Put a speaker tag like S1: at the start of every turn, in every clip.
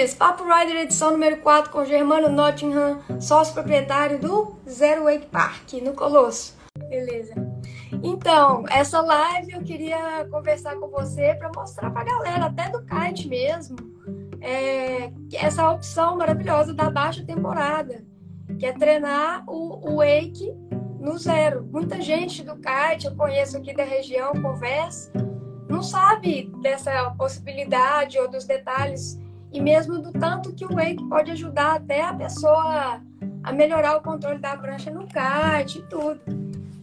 S1: ouvintes! Papo Rider edição número 4 com Germano Nottingham, sócio proprietário do Zero Wake Park, no Colosso. Beleza. Então, essa live eu queria conversar com você para mostrar para a galera, até do kite mesmo, é, essa opção maravilhosa da baixa temporada, que é treinar o, o wake no zero. Muita gente do kite, eu conheço aqui da região, conversa, não sabe dessa possibilidade ou dos detalhes e mesmo do tanto que o wake pode ajudar até a pessoa a melhorar o controle da prancha no kite e tudo.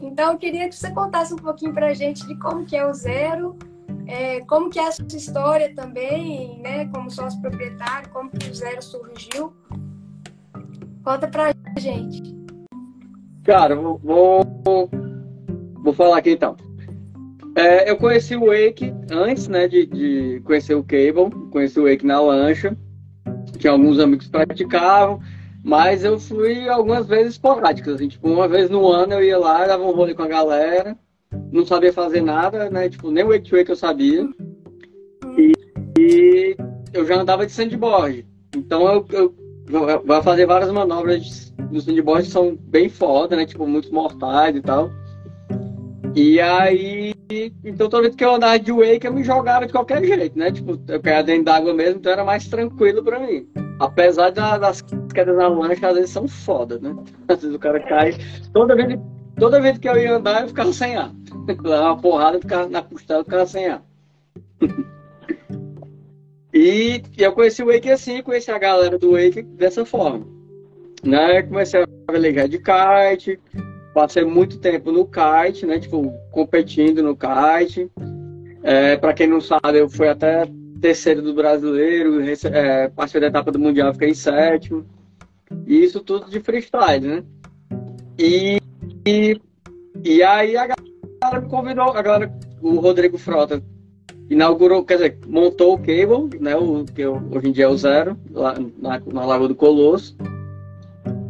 S1: Então, eu queria que você contasse um pouquinho para a gente de como que é o zero, é, como que é a sua história também, né, como sócio proprietário, como que o zero surgiu. Conta para a gente.
S2: Cara, vou, vou, vou falar aqui então. É, eu conheci o Wake antes, né, de, de conhecer o Cable, conheci o Wake na lancha. Tinha alguns amigos que praticavam, mas eu fui algumas vezes esporádicas, assim, tipo, uma vez no ano eu ia lá, dava um rolê com a galera, não sabia fazer nada, né, tipo, nem o Wake to Wake eu sabia. E, e eu já andava de sandboard. Então eu, eu vou fazer várias manobras no sandboard que são bem foda, né, tipo, muito mortais e tal. E aí, então toda vez que eu andava de wake, eu me jogava de qualquer jeito, né? Tipo, eu caía dentro d'água mesmo, então era mais tranquilo pra mim. Apesar da, das quedas na lancha, às vezes são foda, né? Às vezes o cara cai. Toda vez, toda vez que eu ia andar, eu ficava sem ar. Dava uma porrada, ficava na costela, eu ficava sem ar. e, eu conheci o Wake assim, conheci a galera do Wake dessa forma. Né? Comecei a velejar de kite, passei muito tempo no kite, né? Tipo, competindo no kite. É, para quem não sabe, eu fui até terceiro do brasileiro, é, passei da etapa do mundial, fiquei em sétimo. E isso tudo de freestyle, né? E, e, e aí a galera me convidou, a galera, o Rodrigo Frota inaugurou, quer dizer, montou o cable, né? O que hoje em dia é o zero, lá na, na Lagoa do Colosso.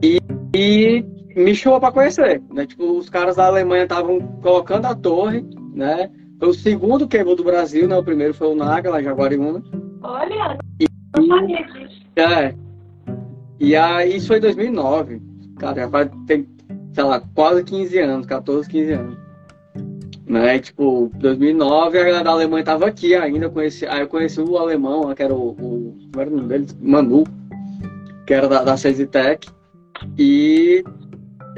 S2: E, e me chamou para conhecer, né? Tipo, os caras da Alemanha estavam colocando a torre, né? Foi o segundo cable do Brasil, né? O primeiro foi o Naga, lá em Jaguariúna.
S1: Olha, e, não sabia disso.
S2: É. E aí, isso foi em 2009. Cara, já vai ter, sei lá, quase 15 anos, 14, 15 anos. Né? Tipo, 2009 a galera da Alemanha tava aqui ainda. Conheci, aí eu conheci o alemão, que era o. o como era o nome dele? Manu, que era da, da e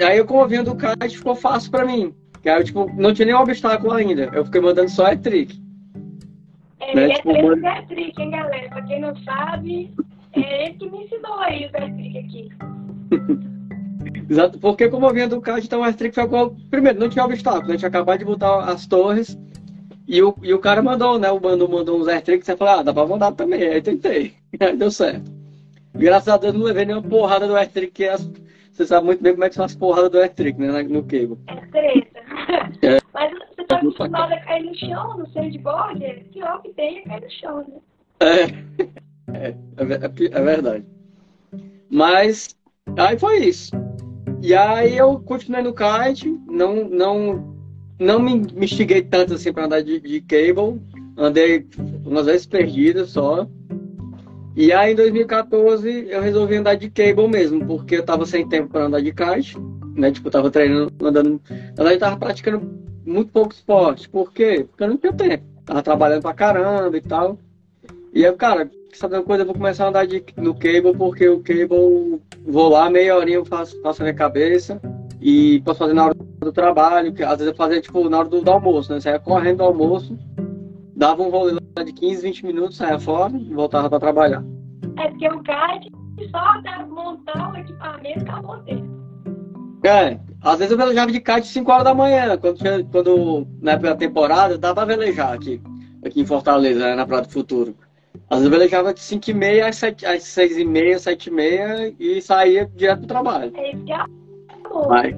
S2: aí, eu vinha do kite, ficou fácil pra mim. Que aí, eu, tipo, não tinha nenhum obstáculo ainda. Eu fiquei mandando só
S1: e-trick. É, né? tipo, é mand... e-trick, hein, galera? Pra quem não sabe, é ele que me ensinou aí o e-trick aqui.
S2: Exato, porque como eu vinha do kite, então o e-trick foi igual... Primeiro, não tinha obstáculo. A gente acabou de botar as torres. E o, e o cara mandou, né? O Mano mandou uns airtricks. Você falou, ah, dá pra mandar também. Aí tentei. Aí deu certo. Graças a Deus não levei nenhuma porrada do airtrick que as você sabe muito bem como é que são as porradas do elétrico, né? No cable.
S1: É treta. É. Mas você tá acostumado a cair no chão, no sandboard? É pior que tem é cair no chão, né?
S2: É. É, é, é verdade. Mas aí foi isso. E aí eu continuei no kite, não, não, não me, me instiguei tanto assim para andar de, de cable. Andei umas vezes perdidas só. E aí em 2014 eu resolvi andar de cable mesmo, porque eu tava sem tempo para andar de kite, né? Tipo, eu tava treinando, andando. Na eu tava praticando muito pouco esporte. Por quê? Porque eu não tinha tempo. Tava trabalhando pra caramba e tal. E eu, cara, sabe uma coisa? Eu vou começar a andar de, no cable, porque o cable, vou lá, meia horinha eu faço, faço a minha cabeça. E posso fazer na hora do trabalho, que às vezes eu fazia tipo na hora do, do almoço, né? Saia correndo do almoço dava um rolê de 15, 20 minutos, saia fora e voltava para trabalhar.
S1: É porque o kart só dá montar o equipamento acabou tempo. É,
S2: às vezes eu velejava de kart 5 horas da manhã, quando, tinha, quando na época da temporada, dava pra velejar aqui, aqui em Fortaleza, né, na Praia do Futuro. Às vezes eu velejava de 5 e meia às, 7, às 6 e meia, 7 e meia e saía direto pro trabalho.
S1: É isso que é
S2: mas,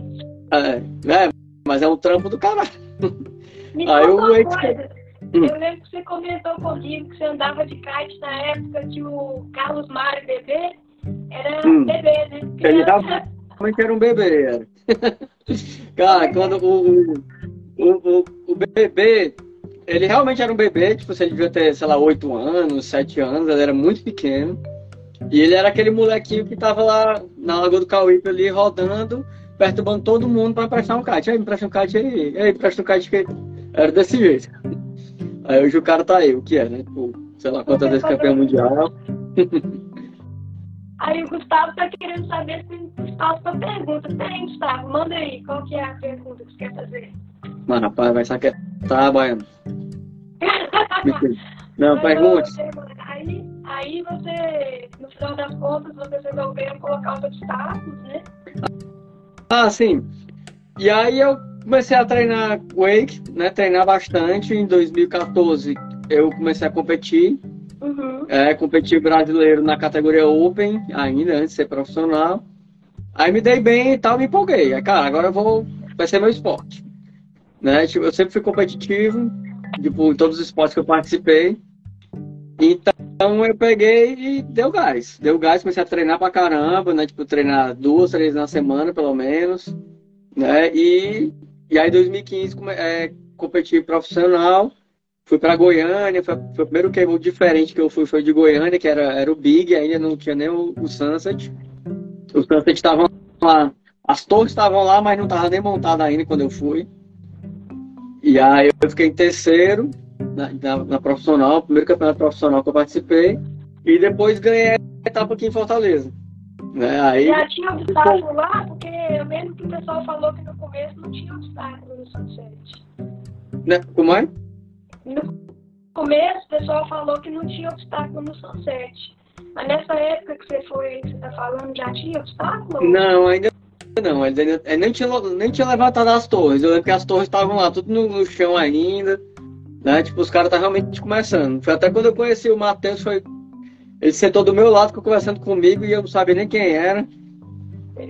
S2: é, é, mas é um trampo do caralho.
S1: Me Aí eu, coisa. Hum. Eu lembro que você comentou comigo que você andava de kite na época que o Carlos Mário bebê era hum. bebê, né? Ele
S2: realmente era um bebê. Era. Cara, quando o, o, o, o bebê, ele realmente era um bebê, tipo, você devia ter, sei lá, 8 anos, 7 anos, ele era muito pequeno. E ele era aquele molequinho que tava lá na Lagoa do Cauípe ali rodando, perturbando todo mundo para emprestar um kite. Aí, me presta um kite aí. Aí, empresta um kite que era desse jeito. Aí hoje o cara tá aí, o que é, né? Tipo, sei lá quantas vezes campeão mundial.
S1: Aí o Gustavo tá querendo saber se espaço pra pergunta. Tem, Gustavo, manda aí, qual que é a pergunta que você quer fazer?
S2: Mas rapaz, vai saber. Tá, Baiano. Não, pergunte.
S1: Aí, aí você, no final das contas, você resolveu colocar os obstáculos, né?
S2: Ah, sim. E aí eu comecei a treinar wake, né? Treinar bastante. Em 2014 eu comecei a competir. Uhum. É, competi brasileiro na categoria Open, ainda antes de ser profissional. Aí me dei bem e tal, me empolguei. Aí, cara, agora eu vou. Vai ser meu esporte. Né? Tipo, eu sempre fui competitivo, tipo, em todos os esportes que eu participei. Então eu peguei e deu gás. Deu gás, comecei a treinar pra caramba, né? Tipo, treinar duas, três na semana, pelo menos. Né? E, e aí, em 2015, é, competi profissional. Fui para Goiânia, foi, foi, o primeiro cable diferente que eu fui, foi de Goiânia, que era, era o Big, ainda não tinha nem o, o Sunset. O Sunset estavam lá, as torres estavam lá, mas não estava nem montada ainda quando eu fui. E aí eu fiquei em terceiro na, na, na, profissional, primeiro campeonato profissional que eu participei, e depois ganhei a etapa aqui em Fortaleza. Né? Aí,
S1: Já tinha obstáculo lá? Porque eu que o pessoal falou que no começo não tinha obstáculo no Sunset.
S2: Né? Como é?
S1: No começo, o pessoal falou que não tinha obstáculo no Sunset. Mas nessa época que você foi, que você está falando, já tinha obstáculo?
S2: Não, ainda não. Ainda, ainda, nem, tinha, nem tinha levantado as torres. Eu lembro que as torres estavam lá, tudo no, no, chão ainda. Né? Tipo, os caras estavam realmente começando. Foi até quando eu conheci o Matheus, foi. Ele sentou do meu lado, ficou conversando comigo e eu não sabia nem quem era.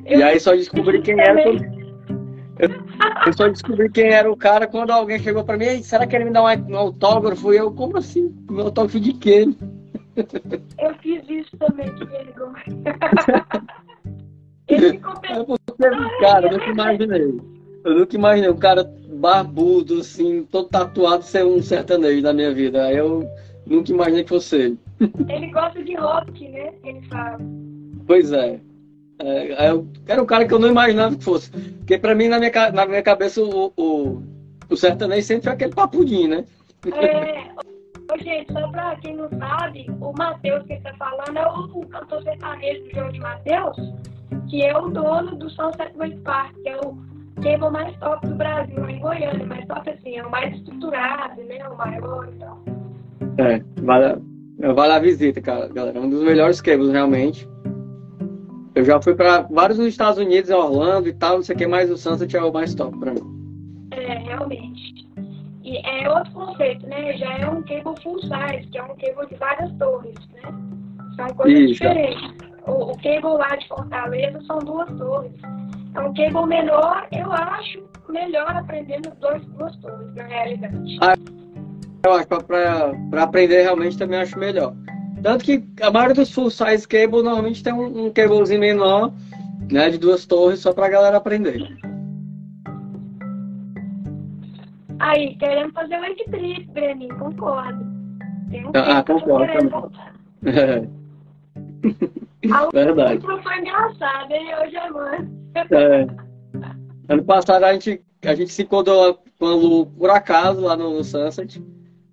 S2: Eu, e aí só descobri quem era. Quando... Eu só descobri quem era o cara quando alguém chegou pra mim, será que ele me dá um autógrafo? E eu, como assim? Um autógrafo de quê?
S1: Eu fiz isso também, vergonha. ele ficou pensando.
S2: É cara, eu nunca imaginei. Eu nunca imaginei um cara barbudo, assim, todo tatuado ser um sertanejo na minha vida. Eu nunca imaginei que fosse ele.
S1: Ele gosta de rock, né? Ele fala.
S2: Pois é. É, eu, era um cara que eu não imaginava que fosse. Porque pra mim, na minha, na minha cabeça, o, o, o sertanejo sempre foi aquele papudinho, né?
S1: É, ô, gente, só pra quem não sabe, o Matheus que está falando é o, cantor sertanejo do Jorge Matheus, que é o dono do Sunset Wave Park, que é o cable mais top do Brasil, em Goiânia, mais top assim, é o mais estruturado, né? O maior e tal.
S2: É, vale, vale a visita, cara, galera. É um dos melhores cables, realmente. Eu já fui para vários nos Estados Unidos, Orlando e tal, não sei o que, mas o Sunset é o mais top para mim.
S1: É, realmente. E é outro conceito, né? Já é um cable full size, que é um cable de várias torres, né? São coisas Isso. diferentes. O, o cable lá de Fortaleza são duas torres. É um cable menor, eu acho melhor aprendendo dois, duas torres, na realidade. Ah,
S2: eu acho, para aprender realmente também acho melhor. Tanto que a maioria dos full size cable normalmente tem um, um cablezinho menor, né, de duas torres, só pra galera aprender.
S1: Aí, queremos fazer o equitrip, Breninho, concordo.
S2: Tem um ah, concordo também.
S1: A Verdade. foi engraçado, hein? Hoje é mãe.
S2: É. Ano passado a gente, a gente se encontrou com a Lu por acaso lá no, no Sunset.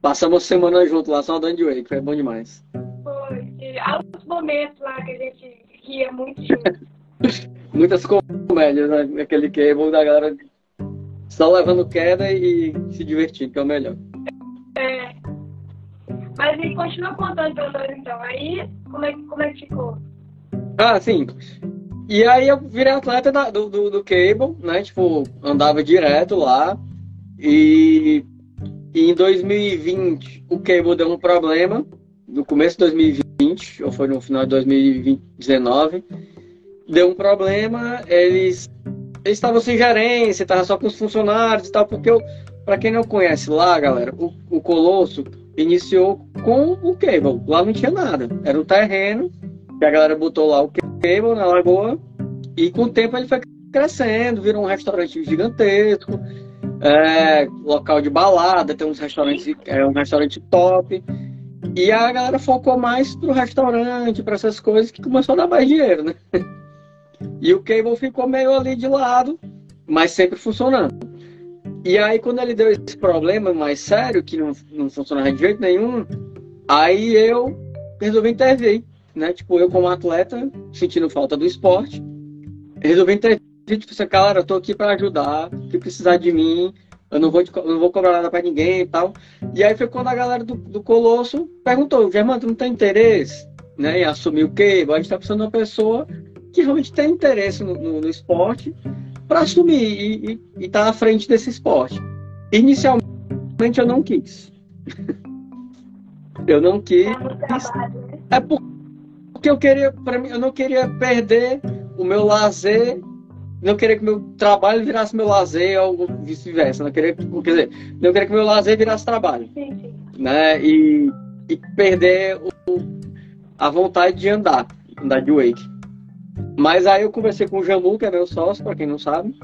S2: Passamos semana junto lá, só andando de wake, foi bom demais
S1: altos momentos lá que a gente ria muito junto.
S2: Muitas comédias né? naquele cable da galera só levando queda e se divertindo, que é o melhor.
S1: É. Mas e continua contando pra nós então. Aí, como é, como é que ficou?
S2: Ah, sim. E aí eu virei atleta da, do, do, do, cable, né? Tipo, andava direto lá. E, e em 2020 o cable deu um problema. No começo de 2020 2020, ou foi no final de 2019, deu um problema, eles estavam sem gerência, estavam só com os funcionários e tal, porque para quem não conhece lá, galera, o, o Colosso iniciou com o cable, lá não tinha nada, era um terreno, que a galera botou lá o cable na lagoa, e com o tempo ele foi crescendo, virou um restaurante gigantesco, é, local de balada, tem uns restaurantes, é um restaurante top, E a galera focou mais pro restaurante, para essas coisas, que começou a dar mais dinheiro, né? E o cable ficou meio ali de lado, mas sempre funcionando. E aí, quando ele deu esse problema mais sério, que não, não funcionava de jeito nenhum, aí eu resolvi intervir, né? Tipo, eu como atleta, sentindo falta do esporte, resolvi intervir, tipo, assim, galera, eu tô aqui para ajudar, se precisar de mim, eu não vou, eu não vou cobrar nada para ninguém e tal. E aí foi quando a galera do, do Colosso perguntou, Germano, tu não tem interesse né, em assumir o quê? A gente tá precisando de uma pessoa que realmente tem interesse no, no, no esporte para assumir e estar tá à frente desse esporte. Inicialmente eu não quis. eu não quis. É porque eu queria, para mim, eu não queria perder o meu lazer não queria que meu trabalho virasse meu lazer ou vice-versa. Não queria, quer dizer, não queria que meu lazer virasse trabalho. Sim, sim. Né? E, e perder o, a vontade de andar, andar de wake. Mas aí eu conversei com o Jamu, que é meu sócio, para quem não sabe.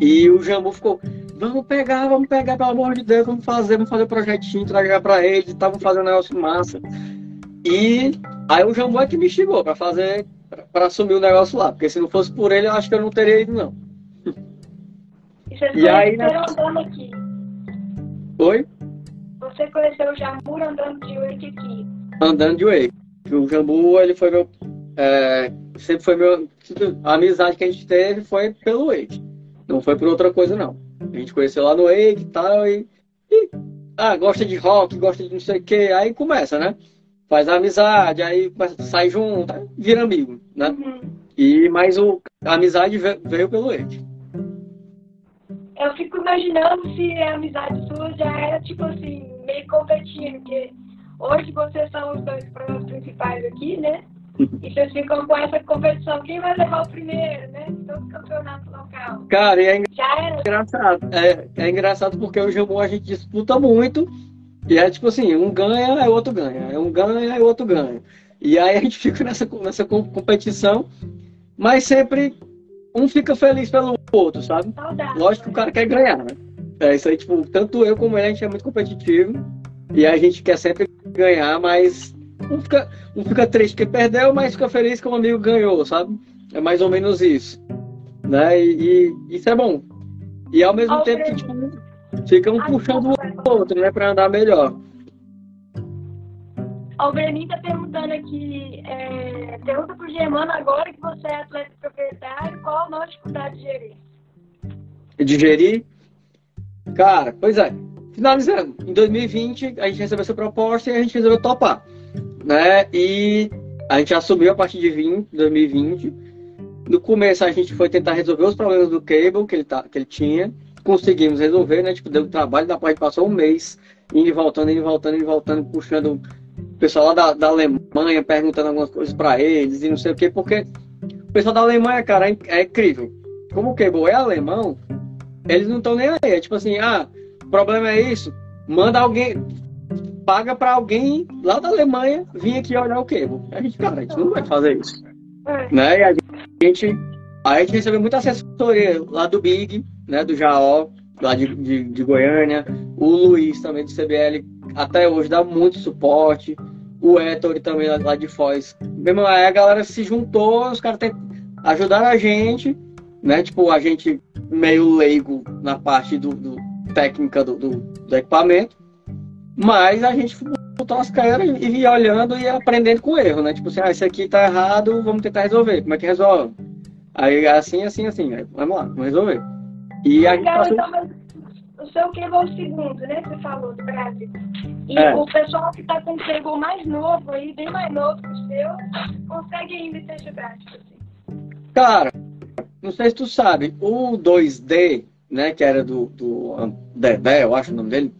S2: E o Jamu ficou, vamos pegar, vamos pegar, pelo amor de Deus, vamos fazer, vamos fazer um projetinho, entregar para eles, estavam fazendo um negócio massa. E aí o Jamu é que me chegou para fazer para assumir o negócio lá. Porque se não fosse por ele, eu acho que eu não teria ido, não.
S1: E, você aí, né? andando aqui?
S2: Oi?
S1: Você conheceu o Jambu andando de wake aqui?
S2: Andando de wake. O Jambu, ele foi meu... É, sempre foi meu... A amizade que a gente teve foi pelo wake. Não foi por outra coisa, não. A gente conheceu lá no wake e tal, e... e ah, gosta de rock, gosta de não sei o que, aí começa, né? Faz amizade, aí sai junto, vira amigo, né? Uhum. E, mas o, a amizade veio pelo Ed.
S1: Eu fico imaginando se a amizade sua já era, tipo assim, meio competindo, porque hoje vocês são os dois problemas principais aqui, né? E vocês ficam com essa competição, quem vai levar o primeiro, né? Todo campeonato local.
S2: Cara, é engraçado. É, é engraçado porque o Jambu a gente disputa muito e é tipo assim, um ganha, é outro ganha. É um ganha, é outro ganha. E aí a gente fica nessa, nessa competição, mas sempre um fica feliz pelo outro, sabe? Lógico que o cara quer ganhar, né? É isso aí, tipo, tanto eu como ele, a gente é muito competitivo. E a gente quer sempre ganhar, mas um fica, um fica triste porque perdeu, mas fica feliz que o amigo ganhou, sabe? É mais ou menos isso. Né? E, e isso é bom. E ao mesmo tempo que, tipo, Fica um puxando o outro, né? Pra andar melhor.
S1: O Breninho tá perguntando aqui, é, pergunta pro Germano agora que você é atleta proprietário, qual a maior dificuldade de gerir?
S2: De gerir? Cara, pois é. Finalizando, em 2020 a gente recebeu essa proposta e a gente resolveu topar. Né? E a gente assumiu a partir de 20, 2020. No começo a gente foi tentar resolver os problemas do cable que ele, tá, que ele tinha conseguimos resolver, né? Tipo, deu trabalho, da parte passou um mês, indo e voltando, indo e voltando, indo e voltando, puxando o pessoal lá da, da Alemanha, perguntando algumas coisas para eles e não sei o quê, porque o pessoal da Alemanha, cara, é, é incrível. Como o Cable é alemão, eles não estão nem aí. É tipo assim, ah, o problema é isso, manda alguém, paga para alguém lá da Alemanha vir aqui olhar o Cable. A gente, cara, a gente não vai fazer isso. É. Né? E a gente, a gente recebeu muita assessoria lá do Big, né, do Jaó, lá de, de, de, Goiânia, o Luiz também do CBL, até hoje dá muito suporte, o Héctor também lá, de Foz. Mesmo aí a galera se juntou, os caras ajudaram a gente, né, tipo, a gente meio leigo na parte do, do técnica do, do, do, equipamento, mas a gente botou as caras e ia olhando e aprendendo com erro, né, tipo assim, ah, esse aqui tá errado, vamos tentar resolver, como é que resolve? Aí assim, assim, assim, aí, vamos lá, vamos resolver. E a gente passou... então,
S1: o seu cable o segundo, né? Você falou do Brasil. E é. o pessoal que está com o cable mais novo aí, bem mais novo que o seu, consegue ainda ter prático, assim.
S2: Cara, não sei se tu sabe, o 2D, né, que era do, do Dedé, eu acho o nome dele,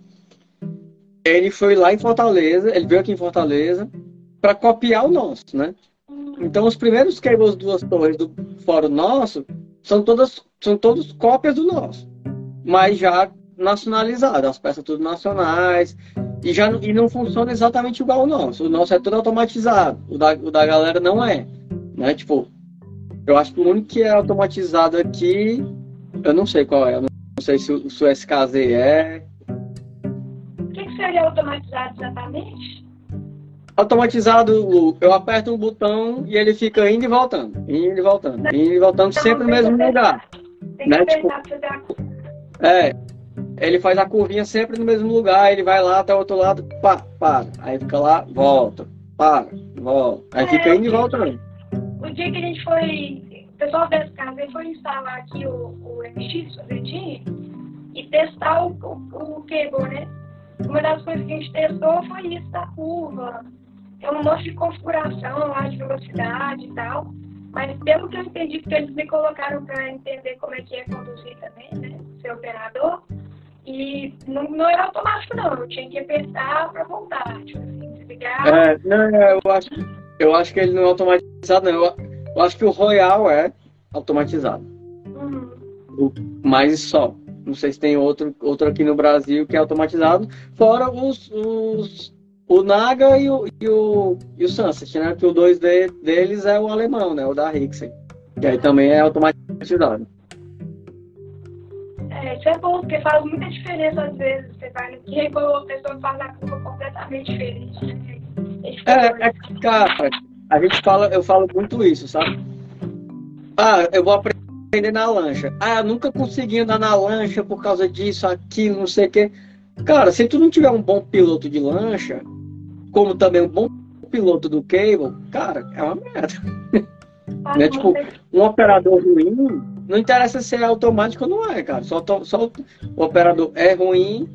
S2: ele foi lá em Fortaleza, ele veio aqui em Fortaleza para copiar o nosso, né? Hum. Então os primeiros cables duas torres do fórum nosso são todas são todos cópias do nosso, mas já nacionalizadas, as peças tudo nacionais e já e não funciona exatamente igual ao nosso. O nosso é tudo automatizado, o da, o da galera não é, né? Tipo, eu acho que o único que é automatizado aqui, eu não sei qual é, eu não sei se, se o SKZ
S1: é. O que, que seria automatizado exatamente?
S2: Automatizado, eu aperto um botão e ele fica indo e voltando, indo e voltando, indo e voltando não, sempre no mesmo lugar.
S1: Tem né? tipo,
S2: é, ele faz a curvinha sempre no mesmo lugar, ele vai lá até o outro lado, pá, para. Aí fica lá, volta, para, volta. Aí é, fica indo e voltando.
S1: O dia que a gente foi, o pessoal desse casa foi instalar aqui o, o MX, o Verdinho, e testar o, o, o cable, né? Uma das coisas que a gente testou foi isso da curva. Tem um monte de configuração lá de velocidade e tal. Mas pelo que eu entendi, que eles me colocaram para entender como é que é conduzir também, né? Ser operador. E não, não era automático, não. Eu tinha que apertar para voltar. Tipo assim, desligar. É, não,
S2: eu acho, eu acho que ele não é automatizado, não. Eu, eu acho que o Royal é automatizado. Uhum. Mas só. Não sei se tem outro, outro aqui no Brasil que é automatizado, fora os, os o Naga e o, e o, e o Sunset, né? Que o dois de, deles é o alemão, né? O da Rixen. Que aí também é automatizado.
S1: É, isso é bom, porque faz muita diferença às vezes. Você vai no que a pessoa faz a curva completamente diferente. Né? É,
S2: é, cara, a gente fala, eu falo muito isso, sabe? Ah, eu vou aprender aprender na lancha. Ah, eu nunca consegui andar na lancha por causa disso, aquilo, não sei o quê. Cara, se tu não tiver um bom piloto de lancha, como também um bom piloto do cable, cara, é uma merda. Ah, né? Tipo, um operador ruim, não interessa se é automático ou não é, cara. Só, só o operador é ruim,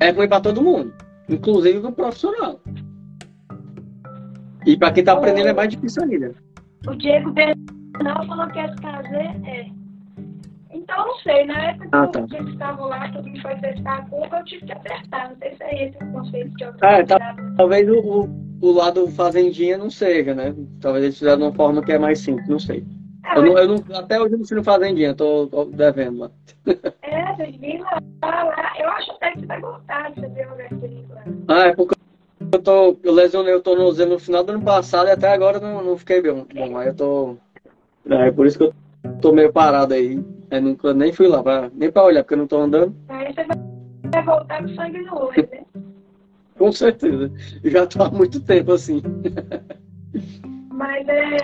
S2: é ruim para todo mundo, inclusive para o profissional. E para quem tá aprendendo é mais difícil ainda.
S1: O Diego Bernal falou que SKZ é então, não sei, na época ah, tá. que eles estavam lá, que me foi testar a curva, eu tive que apertar. Não sei se é esse o conceito que eu ah, tá,
S2: Talvez o, o, o, lado fazendinha não seja, né? Talvez eles fizeram de uma forma que é mais simples, não sei. É, eu, não, eu não, até hoje eu não fui no fazendinha, tô, tô devendo lá.
S1: É, vocês viram lá, lá. Eu acho até que você vai gostar de fazer um lá.
S2: Ah, é porque eu, tô, eu lesionei o tornozelo no final do ano passado e até agora não, não fiquei bem. Bom, aí eu tô. É, por isso que eu tô meio parado aí. Eu nunca nem fui lá, pra, nem pra olhar, porque eu não tô andando.
S1: Aí você vai voltar com sangue no olho, né?
S2: com certeza. Eu já tô há muito tempo assim.
S1: Mas é.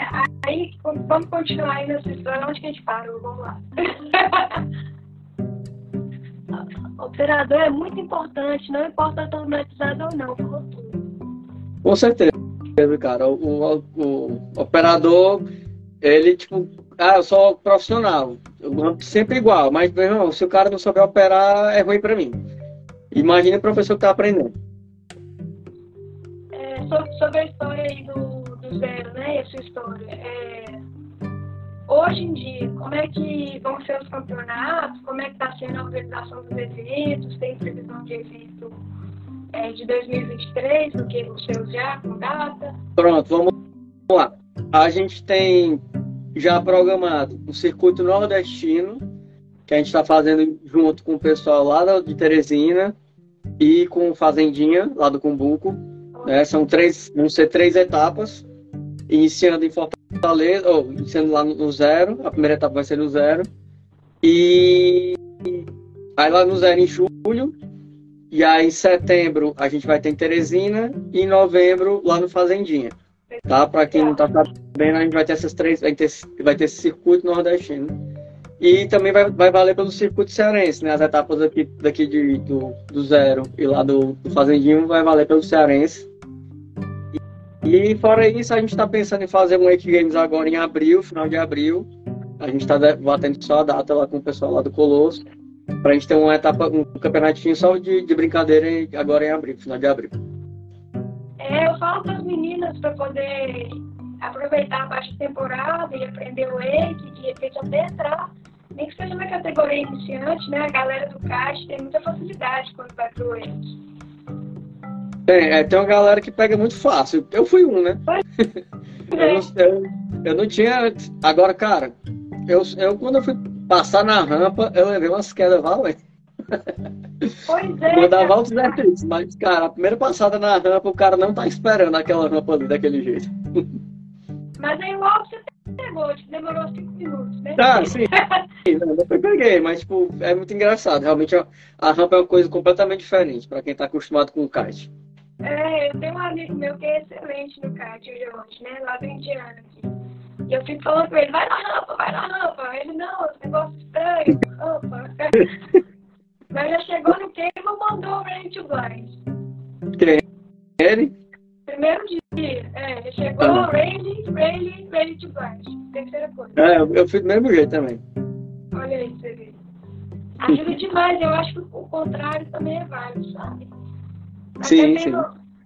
S1: Aí, vamos continuar aí nessa história. Onde que a gente parou? Vamos lá. operador é muito importante, não importa automatizado ou não,
S2: Com certeza, cara. O, o, o operador, ele, tipo, ah, eu sou profissional, sempre igual, mas, meu irmão, se o cara não souber operar, é ruim para mim. Imagina o professor que tá aprendendo.
S1: É, sobre, a história aí do, do zero, né, essa história, é, hoje em dia, como é que vão ser os campeonatos, como é que está sendo a organização dos eventos, tem previsão de evento é, de 2023, do que o seu já, com data?
S2: Pronto, vamos lá. A gente tem já programado o circuito nordestino, que a gente está fazendo junto com o pessoal lá de Teresina e com o Fazendinha, lá do Cumbuco. Né? São três, vão ser três etapas, iniciando em Fortaleza, ou iniciando lá no zero, a primeira etapa vai ser no zero. E aí lá no zero em julho, e aí em setembro a gente vai ter em Teresina, e em novembro lá no Fazendinha. Tá? Para quem não está sabendo, a gente vai ter essas três, vai ter, vai ter esse circuito nordestino. E também vai, vai valer pelo circuito cearense, né? As etapas aqui, daqui de, do, do zero e lá do, do Fazendinho vai valer pelo cearense. E, fora isso, a gente está pensando em fazer um Wake Games agora em abril, final de abril. A gente está batendo só a data lá com o pessoal lá do Colosso. A gente ter uma etapa, um campeonatinho só de, de brincadeira agora em abril, final de abril.
S1: É, eu falo para as meninas para poder aproveitar a baixa temporada e aprender o EIC, de repente até entrar, nem que seja na categoria iniciante, né? A galera do CAIX tem muita facilidade quando vai para o EIC.
S2: Tem, é, tem uma galera que pega muito fácil. Eu fui um, né? eu, não, eu, eu, não tinha. Agora, cara, eu, eu quando eu fui passar na rampa, eu levei umas quedas valentes.
S1: Pois é.
S2: Mandava altos defeitos, mas, cara, a primeira passada na rampa, o cara não tá esperando aquela rampa ali daquele jeito.
S1: Mas aí logo você pegou, tipo, demorou cinco minutos, né? Ah, sim.
S2: não, eu peguei, mas tipo, é muito engraçado. Realmente a, a rampa é uma coisa completamente diferente para quem tá acostumado com o kite.
S1: É, eu tenho um amigo meu que é excelente no kite, o Jorge, né? Lá do Indiana aqui. E eu fico falando com ele, vai na rampa, vai na rampa. Ele, não, esse negócio estranho, rampa. Mas já chegou no e mandou o Rain to Blind.
S2: Quem? Ele?
S1: Primeiro dia, é, chegou ah. Ready, Ready, Ready to Blast. Terceira coisa. É,
S2: eu, eu fui do mesmo jeito também.
S1: Olha aí, você vê. Ajuda demais, eu acho que o contrário também é válido, sabe? Até
S2: sim, sim.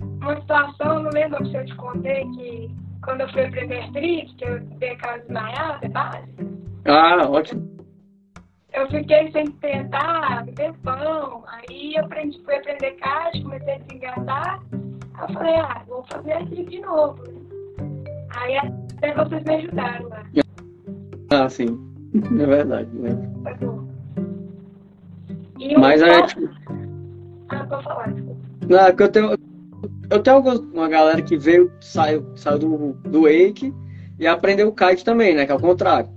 S1: Uma situação, não lembro se eu te contei, que quando eu fui aprender trick, que eu dei aquela desmaiada é básica.
S2: Ah, ótimo.
S1: Eu fiquei sem tentar tempão. Aí eu aprendi, fui aprender caixa, comecei a desengatar. Eu falei, ah, vou fazer aqui de novo. Aí até vocês me ajudaram lá.
S2: Ah, sim. É verdade, né?
S1: Bom.
S2: Mas
S1: aí, tipo... Ah, falar, desculpa.
S2: Não, é que eu tenho. Eu tenho uma galera que veio, saiu, saiu do, do Wake e aprendeu o kite também, né? Que é o contrário.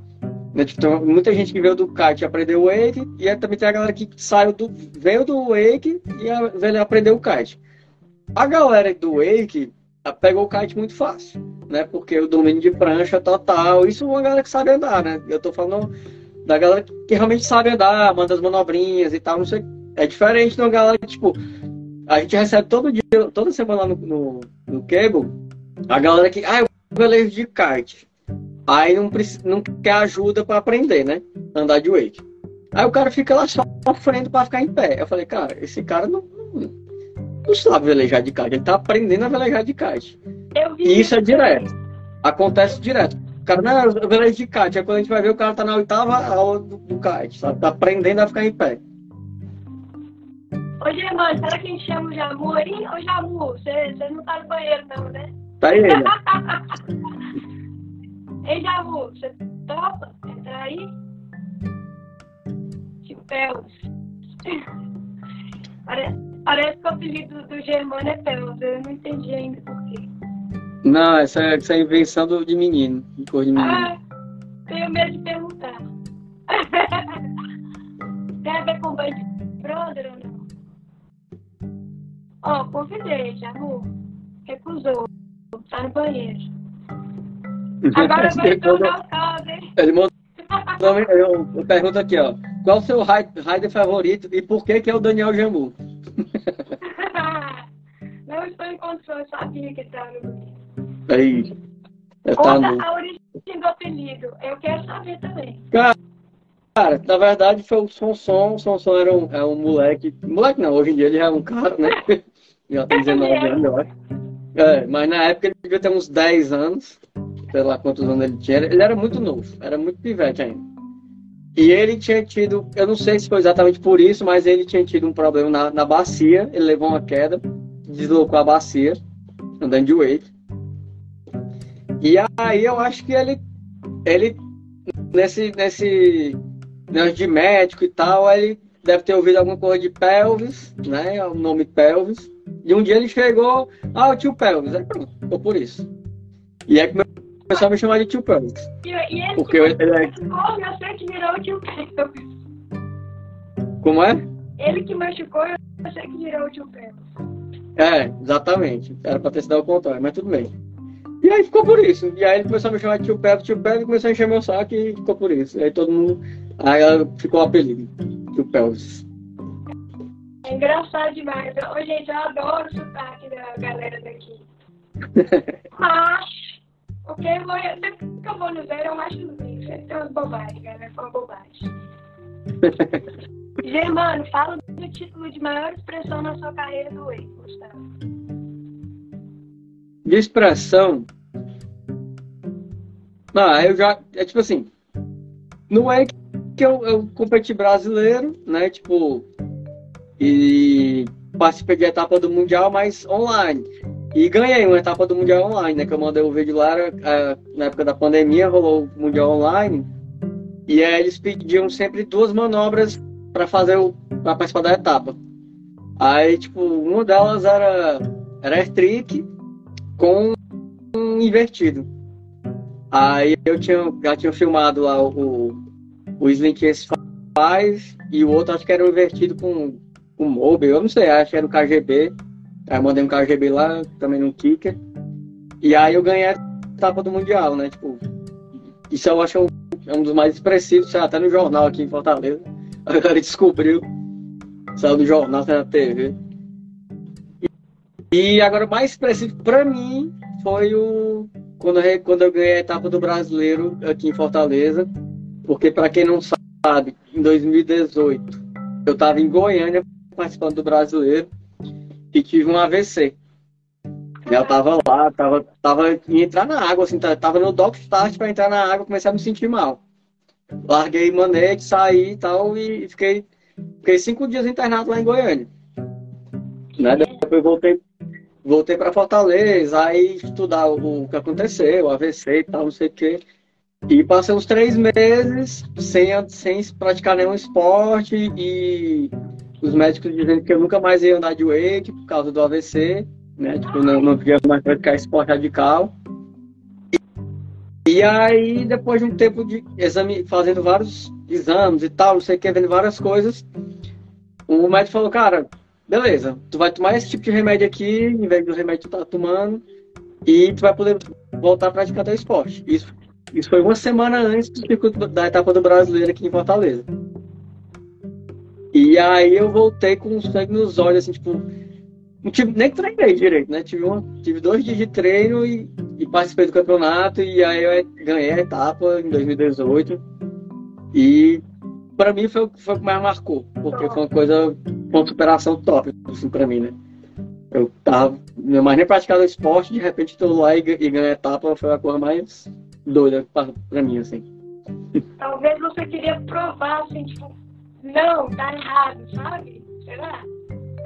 S2: Né? Tipo, muita gente que veio do kite aprendeu o Wake, e também tem a galera que saiu do, veio do Wake e aprender o kite. A galera do Wake pegou o kite muito fácil, né? Porque o domínio de prancha total, isso é uma galera que sabe andar, né? Eu tô falando da galera que realmente sabe andar, manda as manobrinhas e tal, não sei. É diferente de uma galera que, tipo, a gente recebe todo dia, toda semana no, no, no cable, a galera que, ah, eu velejo de kite. Aí não, não quer ajuda para aprender, né? Andar de wake. Aí o cara fica lá sofrendo para ficar em pé. Eu falei, cara, esse cara não, não não sabe velejar de kite, ele tá aprendendo a velejar de kite. E isso é direto. Acontece direto. O cara, não, eu velejo de kite. Aí quando a gente vai ver, o cara tá na oitava aula do, do kite, sabe? Tá aprendendo a ficar em pé.
S1: Ô, Germano, será que a gente chama o Jamu aí? Ô, Jamu, você, você não tá no banheiro não, né?
S2: Tá aí, né?
S1: Ei, Jamu, você topa entrar aí? Chipéus. Parece... Parece que o apelido do Germano é Pelos. Eu não entendi ainda por quê.
S2: Não, essa, essa é invenção do, de menino, de cor de menino.
S1: Ah, tenho medo de perguntar. Tem a ver com banho de brother ou não? Ó, oh, convidei, amor. Recusou. Tá no banheiro. Agora vai tornar o caso, hein?
S2: Ele mandou. Eu, eu pergunto aqui, ó. Qual o seu rider favorito e por que que é o Daniel Jambu?
S1: não estou em condições, sabia que estava no
S2: Aí.
S1: Conta no... a origem do apelido. Eu quero saber também.
S2: Cara, cara na verdade foi o Sonson. O Sonson era um, é um moleque. Moleque não, hoje em dia ele é um cara, né? Já tem 19 anos, eu acho. É, mas na época ele devia ter uns 10 anos. Sei lá quantos anos ele tinha. Ele era muito novo, era muito pivete ainda. E ele tinha tido, eu não sei se foi exatamente por isso, mas ele tinha tido um problema na, na bacia, ele levou uma queda, deslocou a bacia, andando de wake. E aí eu acho que ele, ele nesse, nesse negócio de médico e tal, ele deve ter ouvido alguma coisa de pelvis, né? O nome pelvis. E um dia ele chegou, ah, o tio pelvis. Aí pronto, ficou por isso. E aí começou a me chamar de tio Pelvis.
S1: E, e ele
S2: Porque eu, ele
S1: é... eu sei que virou o tio Pelvis.
S2: Como é?
S1: Ele que machucou, eu sei que virou o tio Pelvis.
S2: É, exatamente. Era pra ter sido o contrário, mas tudo bem. E aí ficou por isso. E aí ele começou a me chamar de tio Pelvis, tio Pelvis, começou a encher meu saco e ficou por isso. E aí todo mundo. Aí ficou o apelido, tio Pelvis.
S1: É engraçado demais. Ô, gente, eu adoro o sotaque da galera daqui. Mas porque eu vou, sempre que eu vou no zero, eu acho que sempre tem umas bobagens, galera, uma bobagem. Germano, fala do título de maior expressão na sua carreira do Wake, Gustavo.
S2: De expressão? Ah, eu já. É tipo assim. No Wake que eu, eu competi brasileiro, né? Tipo. E participei de etapa do Mundial, mas online. E ganhei uma etapa do Mundial Online, né? Que eu mandei o vídeo lá, na época da pandemia, rolou o Mundial Online. E aí eles pediam sempre duas manobras para fazer o. para participar da etapa. Aí, tipo, uma delas era. Era trick com um invertido. Aí eu tinha, já tinha filmado lá o, o Slim Chance 5 e o outro acho que era invertido com, com mobile, eu não sei, acho que era o KGB. Aí eu mandei um KGB lá, também no Kicker. E aí eu ganhei a etapa do Mundial, né? Tipo, isso eu acho um, é um dos mais expressivos, até no jornal aqui em Fortaleza. A galera descobriu, saiu do jornal, saiu na TV. E, e agora o mais expressivo para mim foi o quando eu, quando eu ganhei a etapa do brasileiro aqui em Fortaleza. Porque para quem não sabe, em 2018 eu estava em Goiânia participando do brasileiro e tive um AVC. Eu tava lá, tava, tava em entrar na água, assim, tava no dock start para entrar na água, comecei a me sentir mal. Larguei manete, saí e tal, e fiquei, fiquei cinco dias internado lá em Goiânia. Né? Depois voltei, voltei para Fortaleza, aí estudar o, o que aconteceu, o AVC e tal, não sei o quê. E passei uns três meses sem, sem praticar nenhum esporte e os médicos dizendo que eu nunca mais ia andar de wake por causa do AVC né? Tipo, não, não podia mais praticar esporte radical. E, e aí, depois de um tempo de exame, fazendo vários exames e tal, não sei o que, vendo várias coisas, o médico falou, cara, beleza, tu vai tomar esse tipo de remédio aqui, em vez do remédio que tu tá tomando, e tu vai poder voltar a praticar teu esporte. Isso, isso foi uma semana antes do circuito da etapa do brasileiro aqui em Fortaleza. E aí eu voltei com sangue nos olhos, assim, tipo, não tive, nem treinei direito, né? Tive, uma, tive dois dias de treino e, e participei do campeonato e aí eu ganhei a etapa em 2018. E para mim foi, foi o que mais marcou, porque foi uma coisa, uma superação top, assim, para mim, né? Eu tava, mais nem praticado esporte, de repente tô lá e, e a etapa, foi a coisa mais doida para mim, assim.
S1: Talvez você queria provar, assim, tipo, não, tá errado, sabe? Será?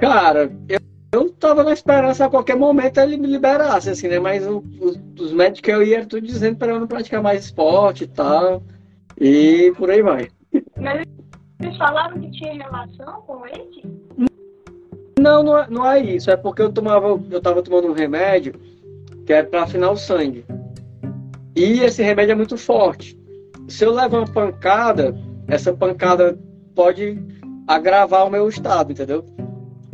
S2: Cara, eu eu tava na esperança a qualquer momento ele me liberasse, assim, né? Mas o, os, os médicos que eu ia tudo dizendo para eu não praticar mais esporte e tal. E por aí vai.
S1: Mas eles falaram que tinha relação com ele?
S2: Não, não é, não é isso. É porque eu tomava, eu tava tomando um remédio que é para afinar o sangue. E esse remédio é muito forte. Se eu levar uma pancada, essa pancada pode agravar o meu estado, entendeu?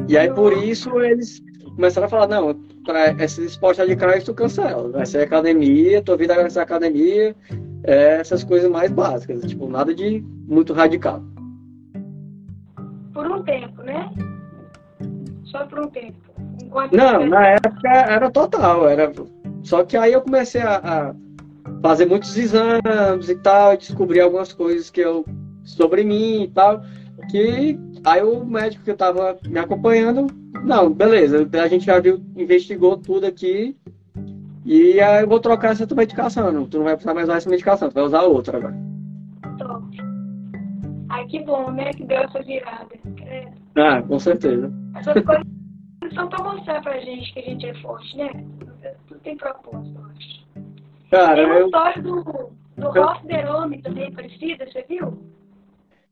S2: E aí por isso eles começaram a falar, não, para esse esporte radicais tu cancela. Vai ser academia, tua vida vai ser academia, é, essas coisas mais básicas, tipo, nada de muito radical.
S1: Por um tempo, né? Só por um tempo.
S2: Enquanto não, na época era total, era. Só que aí eu comecei a, a fazer muitos exames e tal, e descobri algumas coisas que eu sobre mim e tal, que Aí o médico que eu tava me acompanhando, não, beleza, a gente já viu, investigou tudo aqui, e aí eu vou trocar essa tua medicação. tu não vai precisar mais usar essa medicação, tu vai usar outra agora.
S1: Top. Ai, que bom, né? Que deu essa virada.
S2: É. Ah, com certeza.
S1: Essas coisas são pra mostrar pra gente que a gente é forte, né? Tudo tem propósito, eu acho.
S2: Cara,
S1: tem uma
S2: eu...
S1: história do, do eu... Ross também parecida, você viu?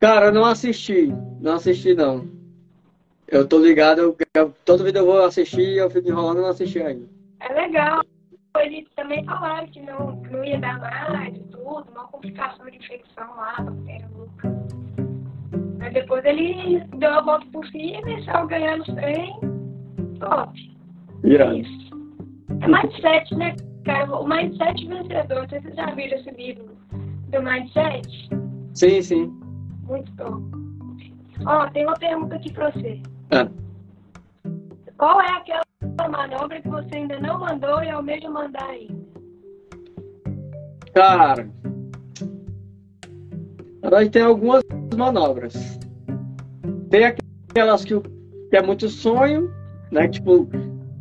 S2: Cara, eu não assisti. Não assisti, não. Eu tô ligado, eu, eu, toda vida eu vou assistir eu fico enrolando e não assisti ainda.
S1: É legal. Eles também falaram que não, não ia dar mais e tudo, uma complicação de infecção lá, bactéria louca. Mas depois ele deu a volta por cima e saiu ganhando os trem. Top.
S2: Irado.
S1: Isso. É mindset, né, cara? O mindset vencedor. Vocês já viram esse livro do mindset?
S2: Sim, sim.
S1: Muito bom. Ó, tem uma pergunta aqui pra você.
S2: Ah.
S1: Qual é aquela manobra que você ainda não mandou e almeja mandar ainda?
S2: Cara, verdade tem algumas manobras. Tem aquelas que, que é muito sonho, né? Tipo,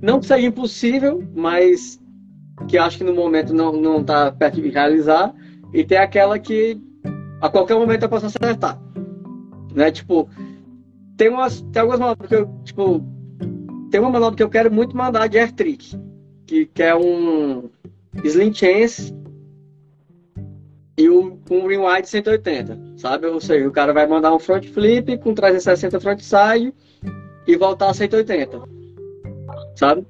S2: não que seja impossível, mas que acho que no momento não, não tá perto de realizar. E tem aquela que a qualquer momento eu posso acertar. Né? Tipo, tem, umas, tem algumas manobras que eu, tipo, tem uma manobra que eu quero muito mandar de air trick, que, que é um slim chance e um, um rewind 180, sabe? Ou seja, o cara vai mandar um front flip com 360 front side e voltar a 180, sabe?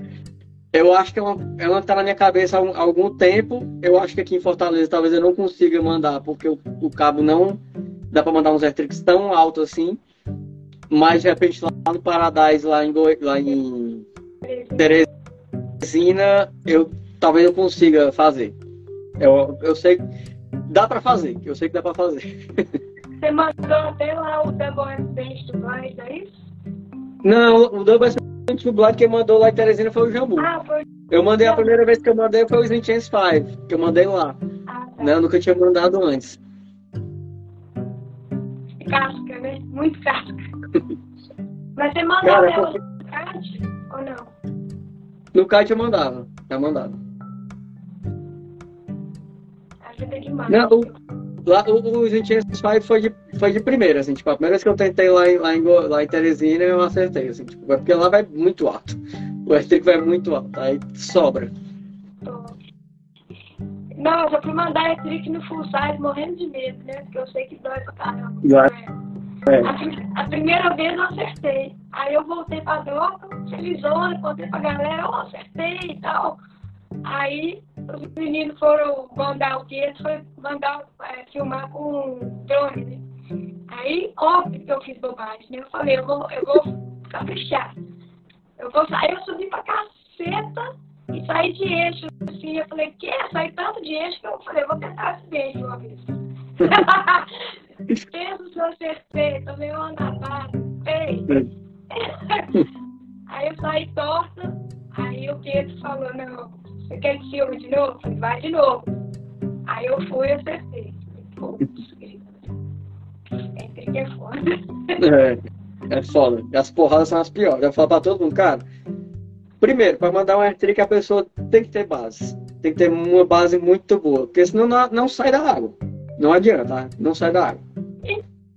S2: Eu acho que é uma, ela está na minha cabeça há, algum tempo. Eu acho que aqui em Fortaleza talvez eu não consiga mandar, porque o, o cabo não dá para mandar uns Electrics tão alto assim. Mas de repente lá no Paradise, lá em, lá em Teresina, eu talvez eu consiga fazer. Eu, eu sei dá para fazer, eu sei que dá para fazer.
S1: Você mandou até lá o Double S do Blind, é isso?
S2: Não, o Double S do Blind quem mandou lá em Teresina foi o Jambu.
S1: Ah, foi.
S2: Eu mandei a primeira vez que eu mandei foi o Slim Chance 5, que eu mandei lá. Ah, tá. Não, eu nunca tinha mandado antes.
S1: Casca, né? Muito casca. Mas você mandou Cara, ela porque... no kart ou não?
S2: No kart eu mandava, eu mandava.
S1: Ajuda é demais.
S2: Não, o, lá, o, o Slim 5 foi de, foi de primeira, assim, tipo, a primeira vez que eu tentei lá em, lá em, lá em Teresina eu acertei, assim, tipo, é porque lá vai muito alto. O R-Trick vai muito alto, aí sobra.
S1: Não, eu já fui mandar trick no full size morrendo de medo, né? Porque eu sei que dói pra caramba. É. A, a, primeira vez eu acertei. Aí eu voltei pra doca, felizona, contei pra galera, eu acertei e tal. Aí os meninos foram mandar o que? Eles foram mandar é, filmar com drone, né? Aí, óbvio que eu fiz bobagem, né? Eu falei, eu vou, eu vou caprichar. Eu vou sair, eu subi pra caceta e saí de eixo, assim. Eu falei, que? Saí tanto de eixo que eu falei, vou tentar acidente uma vez. Penso se eu acertei, tomei uma ei. aí eu saí torta, aí o Pedro falou, não, você quer que filme de novo? Falei, vai de novo. Aí eu fui e acertei. Que é foda.
S2: É, é foda. As porradas são as piores. Eu falo pra todo mundo, cara, Primeiro, para mandar um air-trick, a pessoa tem que ter base. Tem que ter uma base muito boa, porque senão não, não sai da água. Não adianta, tá? não sai da água.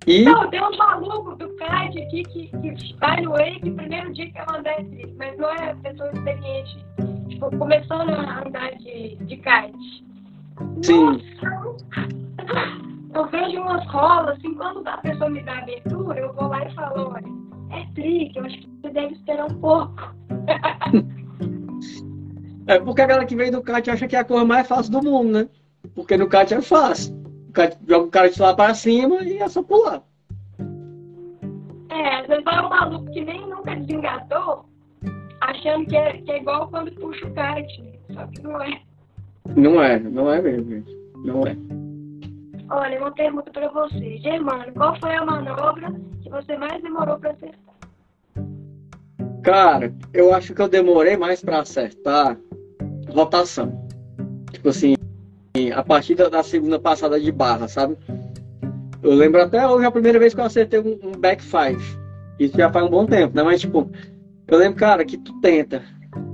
S1: E... Não, tem um maluco do kite aqui que, que vai no wake primeiro dia que eu mandei air-trick, mas não é pessoa experiente. Tipo, começando a andar de, de kite.
S2: Sim.
S1: Nossa, eu vejo umas rolas, assim, quando a pessoa me dá abertura, eu vou lá e falo, olha, é trick, eu acho que você deve esperar um pouco.
S2: É porque a galera que vem do kart acha que é a coisa mais fácil do mundo, né? Porque no kart é fácil. Joga o cara de lá para cima e é só pular.
S1: É, vezes vai um maluco que nem nunca desengatou, achando que é, que é igual quando puxa o kart. Só que não é.
S2: Não é, não é mesmo, gente. Não é.
S1: Olha, uma pergunta para você. Germano, qual foi a manobra que você mais demorou para acertar?
S2: Cara, eu acho que eu demorei mais para acertar rotação. Tipo assim, a partir da segunda passada de barra, sabe? Eu lembro até hoje a primeira vez que eu acertei um, um back five. Isso já faz um bom tempo, né? Mas tipo, eu lembro, cara, que tu tenta,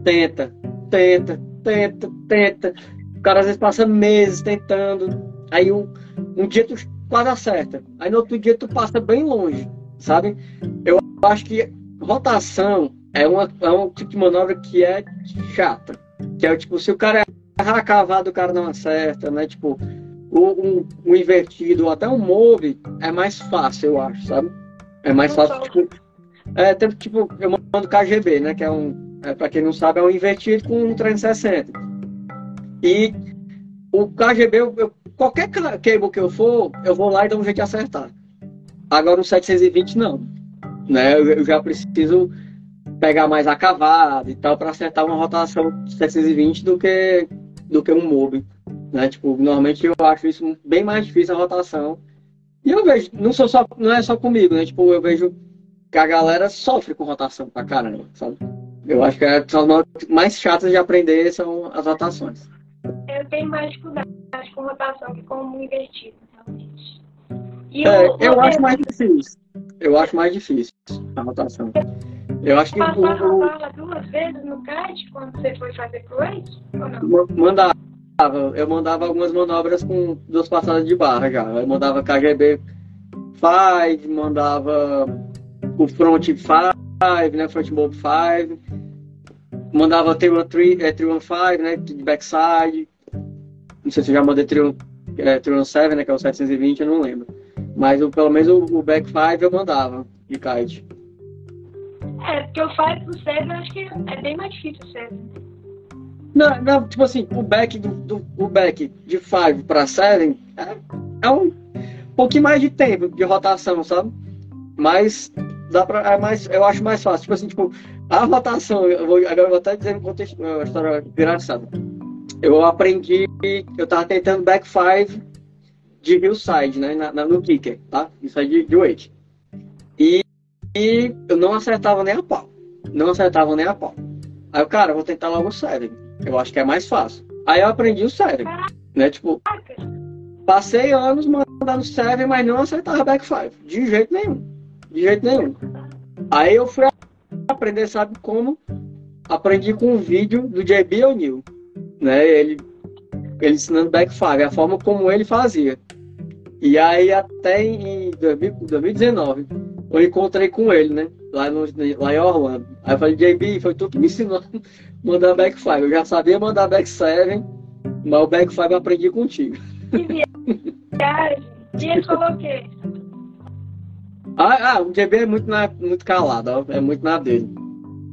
S2: tenta, tenta, tenta, tenta. O cara às vezes passa meses tentando. Aí um, um dia tu quase acerta. Aí no outro dia tu passa bem longe, sabe? Eu acho que rotação é, uma, é um tipo de manobra que é chata. Que é tipo, se o cara errar a cavada, o cara não acerta, né? Tipo, o, um, um invertido ou até um move é mais fácil, eu acho, sabe? É mais fácil, tipo. É, tem, tipo, eu mando KGB, né? Que é um. É, pra quem não sabe, é um invertido com um 360. E o KGB, eu, eu, qualquer cable que eu for, eu vou lá e dou um jeito de acertar. Agora o 720 não. Né? Eu, eu já preciso pegar mais a cavada e tal para acertar uma rotação de 720 do que do que um mob, né? Tipo, normalmente eu acho isso bem mais difícil a rotação. E eu vejo, não sou só, não é só comigo, né? Tipo, eu vejo que a galera sofre com rotação pra caramba, sabe? Eu acho que é, são as mais chatas de aprender são as rotações.
S1: Eu tenho mais dificuldade com rotação que com invertido, realmente.
S2: É, eu acho mais difícil. Eu acho mais difícil a rotação. Eu acho que.
S1: Passava o... duas vezes no kart quando você foi fazer cruise?
S2: Mandava. Eu mandava algumas manobras com duas passadas de barra já. Eu mandava KGB 5, mandava o front 5, né? Front mob 5. Mandava 315, é, 315, né? De backside. Não sei se eu já mandei 317, é, né? Que é o 720, eu não lembro. Mas o, pelo menos o, o back 5 eu mandava de kite.
S1: É, porque o 5 pro 7 eu acho que é bem mais difícil o 7.
S2: Não, não, tipo assim, o back do, do o back de 5 para 7 é, é, um pouquinho mais de tempo de rotação, sabe? Mas dá pra, é mais, eu acho mais fácil. Tipo assim, tipo, a rotação, eu vou, agora eu vou até dizer um contexto, uma história engraçada. Eu aprendi, eu tava tentando back 5 de hillside, né, na, na, no kicker, tá? Isso aí de, de weight. E, e eu não acertava nem a pau. Não acertava nem a pau. Aí eu, cara, vou tentar logo o 7. Eu acho que é mais fácil. Aí eu aprendi o 7, né? Tipo, passei anos mandando 7, mas não acertava back 5. De jeito nenhum. De jeito nenhum. Aí eu fui aprender, sabe como? Aprendi com um vídeo do JB O'Neill, né? Ele, ele ensinando back 5, a forma como ele fazia. E aí até em 2019 eu encontrei com ele, né? Lá, no, lá em Orlando. Aí eu falei, JB, foi tu que me ensinou a mandar back 5. Eu já sabia mandar back 7, mas o back 5 eu aprendi contigo.
S1: Que viagem! E o quê?
S2: Ah, ah, o GB é muito, na, muito calado, ó, é muito na dele.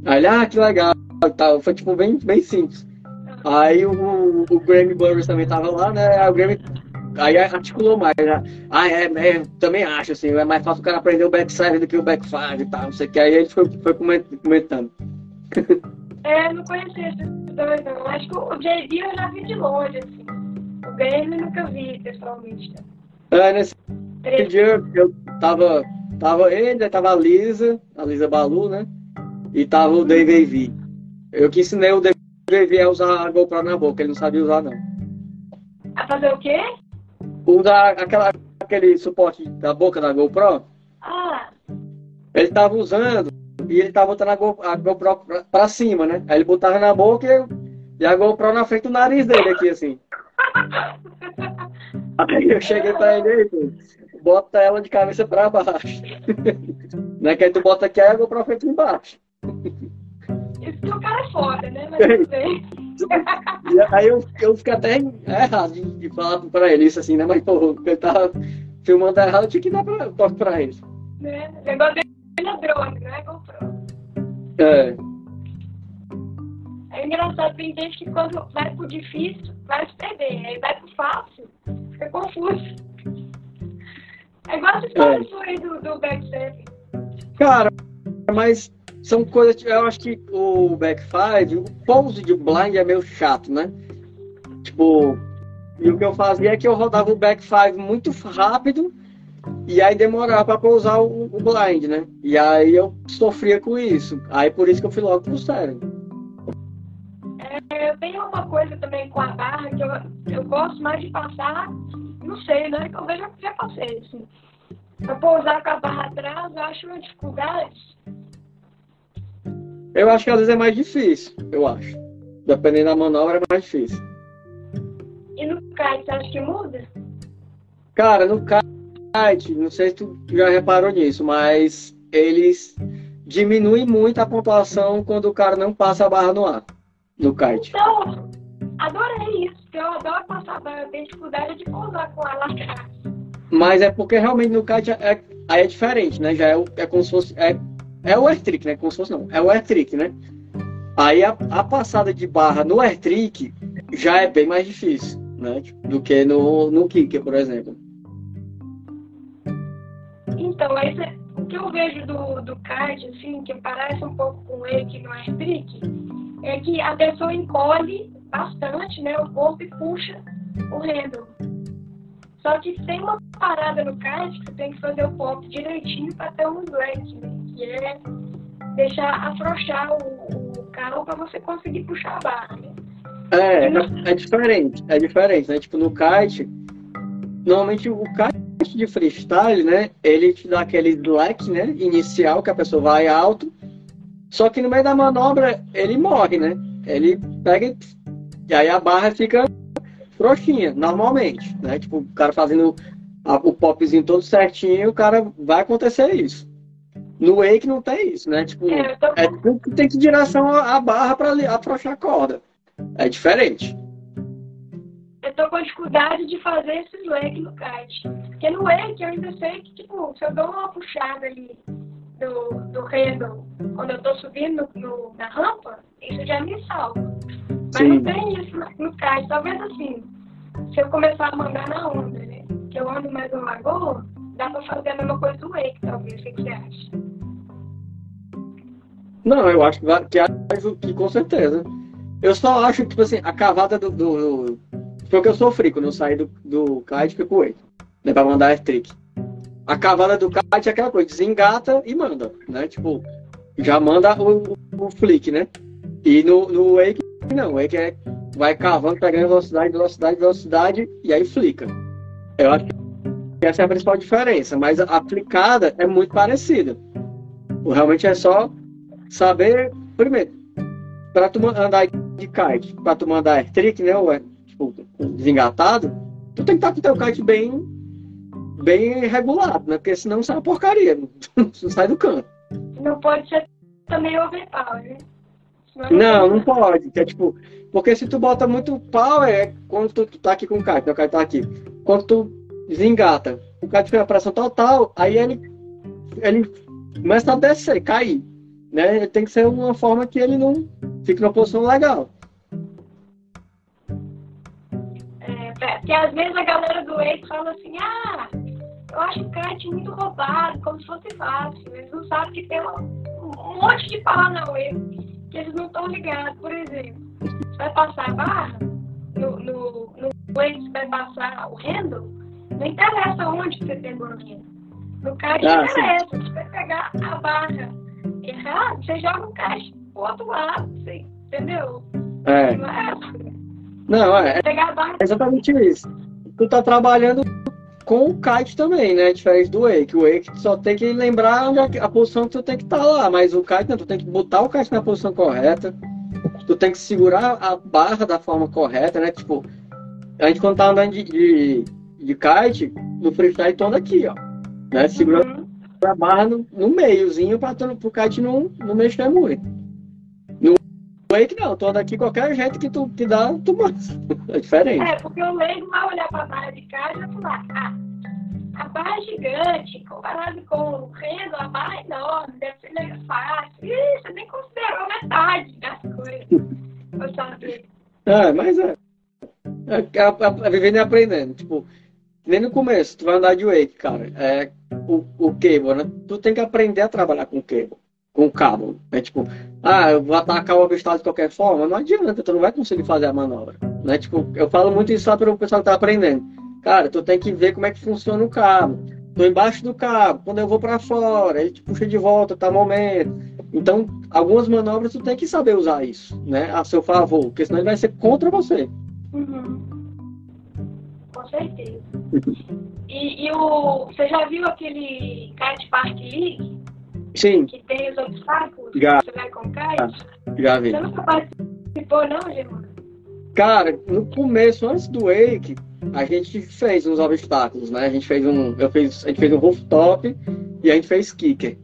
S2: Aí ele, ah, que legal, tal. Foi tipo bem, bem simples. Aí o, o Grammy Burris também tava lá, né? Aí o Grammy aí articulou mais. Né? Ah, é, é, também acho, assim, é mais fácil o cara aprender o backside do que o back five e tal, não sei o que. Aí ele foi, foi comentando.
S1: É, não conhecia esses dois, não. Acho que o JB eu já vi de longe, assim. O Grammy eu nunca vi pessoalmente. É,
S2: nesse dia eu tava Tava ele, tava a Lisa, a Lisa Balu, né? E tava o Dave AV. Eu que ensinei o Dave AV a usar a GoPro na boca, ele não sabia usar, não.
S1: A fazer o quê?
S2: Usar aquela, aquele suporte da boca da GoPro.
S1: Ah.
S2: Ele tava usando e ele tava botando a, Go, a GoPro pra, pra, cima, né? Aí ele botava na boca e, e a GoPro na frente do nariz dele aqui, assim. Aí eu cheguei pra ele, aí, bota ela de cabeça para baixo. né? Que aí tu bota aqui a frente e embaixo.
S1: Isso que o cara é foda, né? Mas
S2: aí eu, eu fiquei até errado de, de falar pra ele isso assim, né? Mas, pô, ele tava filmando errado, eu tinha que dar pra, toque pra ele.
S1: Né? Negócio dele é drone, não é GoPro.
S2: É.
S1: É engraçado, tem gente que quando vai pro difícil, vai se perder. Aí vai pro fácil, fica confuso. É igual essa história é. aí do, do backstep.
S2: Cara, mas são coisas. Eu acho que o back five, o pouso de blind é meio chato, né? Tipo, e o que eu fazia é que eu rodava o back five muito rápido e aí demorava para pousar o, o, blind, né? E aí eu sofria com isso. Aí por isso que eu fui logo pro sério.
S1: É, eu tenho uma coisa também com a barra que eu, eu gosto mais de passar não sei, né? Que eu vejo já passei, assim. Pra pousar com a barra atrás, eu acho uma dificuldade.
S2: Eu acho que às vezes é mais difícil, eu acho. Dependendo da manobra, é mais difícil.
S1: E no kite, você acha que muda?
S2: Cara, no kite, não sei se tu já reparou nisso, mas eles diminuem muito a pontuação quando o cara não passa a barra no ar, no kite.
S1: Então, adorei isso, porque eu adoro passar barra, eu tenho dificuldade de pousar com ela atrás.
S2: Mas é porque realmente no kite é, aí é diferente, né? Já é, é como se fosse. É, é o air trick, né? Como se fosse não. É o air trick, né? Aí a, a passada de barra no air trick já é bem mais difícil, né? Do que no, no kicker, por exemplo.
S1: Então, aí o que eu vejo do, do kite, assim, que parece um pouco com ele que no air trick, é que a pessoa encolhe bastante, né? O corpo e puxa o handle. Só que tem uma parada no kart que você tem que fazer o pop direitinho para ter um slack, né? Que é deixar afrouxar o, o carro para você conseguir puxar a barra, né?
S2: É, é diferente, é diferente, né? Tipo, no kite, normalmente o kite de freestyle, né? Ele te dá aquele slack, né? Inicial, que a pessoa vai alto, só que no meio da manobra ele morre, né? Ele pega e aí a barra fica frouxinha, normalmente, né? Tipo, o cara fazendo a, o popzinho todo certinho, o cara vai acontecer isso. No wake não tem isso, né? Tipo, é, tô... é tem que direção a, a barra para afrouxar a corda. É diferente.
S1: Eu tô com dificuldade de fazer esses wake no kite. Porque no wake eu ainda sei que, tipo, se eu dou uma puxada ali, do, do rendo, quando eu tô subindo no, na rampa, isso já me salva. Mas Sim. não tem isso no, kart. Talvez assim, se eu começar a mandar na onda, né? Que eu ando mais no lagoa, dá pra fazer a mesma coisa do wake, talvez. O que você acha?
S2: Não, eu acho que, que, que com certeza. Eu só acho que, tipo assim, a cavada do. do foi o que eu sofri quando eu saí do, do kite e fui né, pra mandar air trick. A cavada do kite é aquela coisa, desengata e manda, né? Tipo, já manda o, o flick, né? E no, no wake, não, o wake é, vai cavando, pegando velocidade, velocidade, velocidade, e aí flica. Eu acho que essa é a principal diferença, mas a aplicada é muito parecida. Realmente é só saber, primeiro, para tu andar de kite, para tu mandar air trick, né, ou é, tipo, desengatado, tu tem que estar com o teu kite bem bem regulado, né? Porque senão sai uma porcaria, não sai do canto.
S1: Não pode ser também overpower, né?
S2: Não, não pode. É tipo, porque se tu bota muito power, é quando tu, tu tá aqui com o kite, o kite tá aqui. Quando tu desengata, o kite fica a pressão total, aí ele, ele começa a descer, cair. Né? Tem que ser uma forma que ele não fique numa posição legal.
S1: É, porque às vezes a galera do ex fala assim, ah, eu acho o kite muito roubado, como se fosse fácil. Eles não sabem que tem um, monte de Paranauê que eles não estão ligados. Por exemplo, você vai passar a barra, no, no, no você vai passar o rendo, não interessa onde você pegou o rendo. No kite ah, interessa, sim. você vai pegar a barra errado, você joga o kite pro outro lado, assim, entendeu?
S2: É. Não é, não, é, é exatamente isso. Tu tá trabalhando com o kite também, né? Diferente do wake. O wake só tem que lembrar onde a posição que tu tem que estar tá lá, mas o kite não, tu tem que botar o kite na posição correta, tu tem que segurar a barra da forma correta, né? Tipo, a gente quando tá andando de, de, de kite, no freestyle todo aqui, ó. Né? Segurando uhum. A barra no, no meiozinho para o kite não, não mexer muito. No wake não, todo aqui qualquer jeito que tu que dá, tu manda. É diferente.
S1: É, porque o leigo vai olhar para a barra de caixa e falar, ah, a barra é gigante, comparado com o rendo, a barra é enorme, deve ser mega fácil. Ih, você nem considerou metade das coisas. Eu saber.
S2: É, mas é. É, é, é vivendo e aprendendo. Tipo, nem no começo, tu vai andar de wake, cara. É, o, o cable, né? Tu tem que aprender a trabalhar com cable com o cabo. É tipo, ah, eu vou atacar o obstáculo de qualquer forma, não adianta, tu não vai conseguir fazer a manobra. Né? Tipo, eu falo muito isso só para o pessoal que tá aprendendo. Cara, tu tem que ver como é que funciona o cabo. Tô embaixo do cabo, quando eu vou para fora, ele te puxa de volta, tá momento. Então, algumas manobras tu tem que saber usar isso, né, a seu favor, porque senão ele vai ser contra você.
S1: Uhum. Com certeza. e, e o, você já viu aquele Kite Park League?
S2: Sim.
S1: Que tem os obstáculos
S2: já.
S1: você vai com kite?
S2: Já vi.
S1: Você nunca participou, não, Germano?
S2: Cara, no começo, antes do Wake, a gente fez uns obstáculos, né? A gente fez um. Eu fiz, a gente fez um rooftop e a gente fez kicker.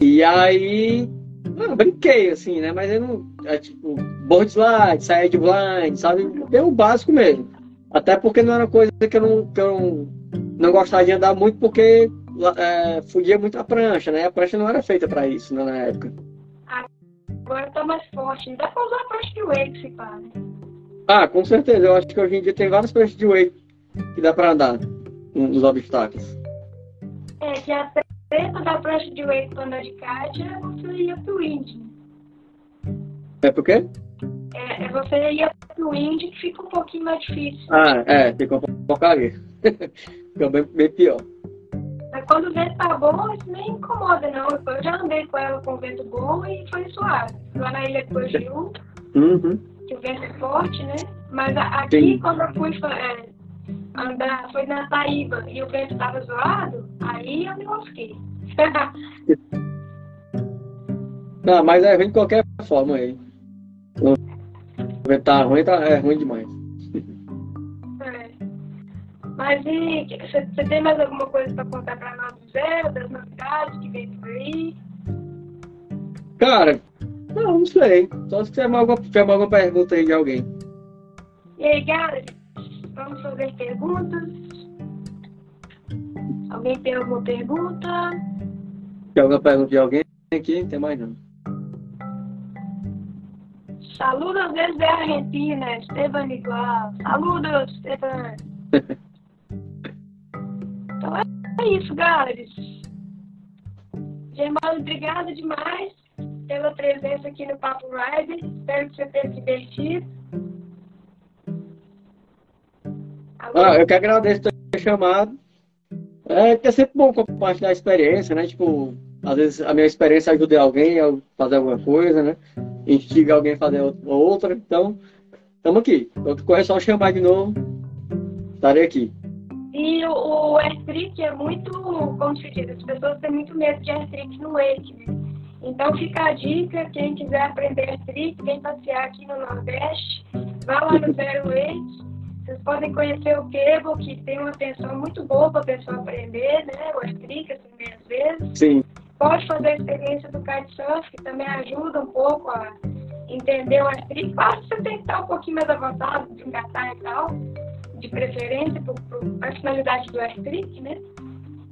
S2: E aí. Mano, brinquei, assim, né? Mas eu não. É, tipo, board slide, side blind, sabe? Deu o básico mesmo. Até porque não era coisa que eu não, que eu não, não gostava de andar muito, porque é, fugia muito a prancha, né? A prancha não era feita para isso né, na época.
S1: Agora tá mais forte. Dá pra usar a prancha de wake, se pá, né?
S2: Ah, com certeza. Eu acho que hoje em dia tem várias pranchas de wake que dá pra andar nos obstáculos.
S1: É, que a treta da prancha de wake pra andar de kite é pro wind.
S2: É por quê?
S1: É, é você ir pro wind que fica um pouquinho mais difícil.
S2: Ah, é, fica um porcaria. fica bem, bem pior.
S1: Mas quando o vento tá bom, isso nem incomoda, não. Eu já andei com ela com vento bom e foi suave. Lá na ilha de Cogiu,
S2: uhum.
S1: que o vento é forte, né? Mas aqui, Sim. quando eu fui é, andar, foi na Taíba e o vento tava zoado, aí eu me lasquei.
S2: não, mas é ruim de qualquer forma aí. Tá ruim, tá, é ruim demais.
S1: Mas e você tem mais alguma coisa para contar para nós do zero, das novidades que vem por aí?
S2: Cara, não, não sei. Só se tiver alguma, tiver alguma pergunta aí de alguém.
S1: E aí, galera, vamos fazer perguntas. Alguém tem alguma pergunta?
S2: Tem alguma pergunta de alguém aqui? Não tem mais não.
S1: Saludos desde a Argentina, Esteban igual. Saludos, Esteban. então é isso, galera. Germano, obrigada demais pela presença aqui no Papo Ride. Espero que você tenha se divertido.
S2: Ah, eu que agradeço por ter chamado. É, é sempre bom compartilhar a experiência, né? Tipo, às vezes a minha experiência ajuda alguém a fazer alguma coisa, né? Instiga alguém a fazer outra. Então, estamos aqui. Quando correr, só chamar de novo. Estarei aqui.
S1: E o, o é muito, como se diz, as pessoas têm muito medo de AirTrick no Wake, né? Então fica a dica, quem quiser aprender AirTrick, vem passear aqui no Nordeste, vá lá no Zero Wake vocês podem conhecer o Cable, que tem uma atenção muito boa para a pessoa aprender, né? O Astrica, as primeiras vezes.
S2: Sim.
S1: Pode fazer a experiência do kitesurf, que também ajuda um pouco a entender o Astrica. Claro que você tem que estar um pouquinho mais avançado de engatar e tal, de preferência para a finalidade do Astric, né?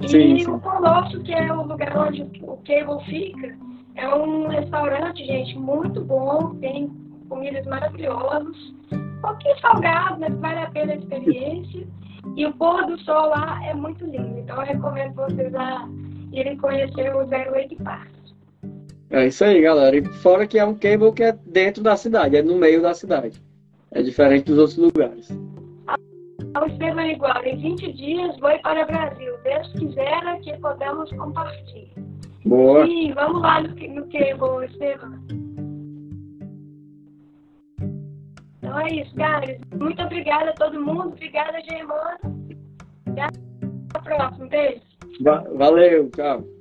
S1: E sim, sim. o Colosso, que é o lugar onde o Cable fica, é um restaurante, gente, muito bom, tem comidas maravilhosas um pouquinho salgado, mas vale a pena a experiência. E o pôr do sol lá é muito lindo. Então eu recomendo vocês a irem conhecer o Zero Wake Park.
S2: É isso aí, galera. E fora que é um cable que é dentro da cidade, é no meio da cidade. É diferente dos outros lugares.
S1: O Estevam é igual. Em 20 dias vou para o Brasil. Deus quiser que podemos compartilhar.
S2: Boa.
S1: Sim, vamos lá no, no cable, Estevam. Então é isso, galera. Muito obrigada a todo mundo. Obrigada, Germano. Até a próxima. Beijo.
S2: Valeu, tchau.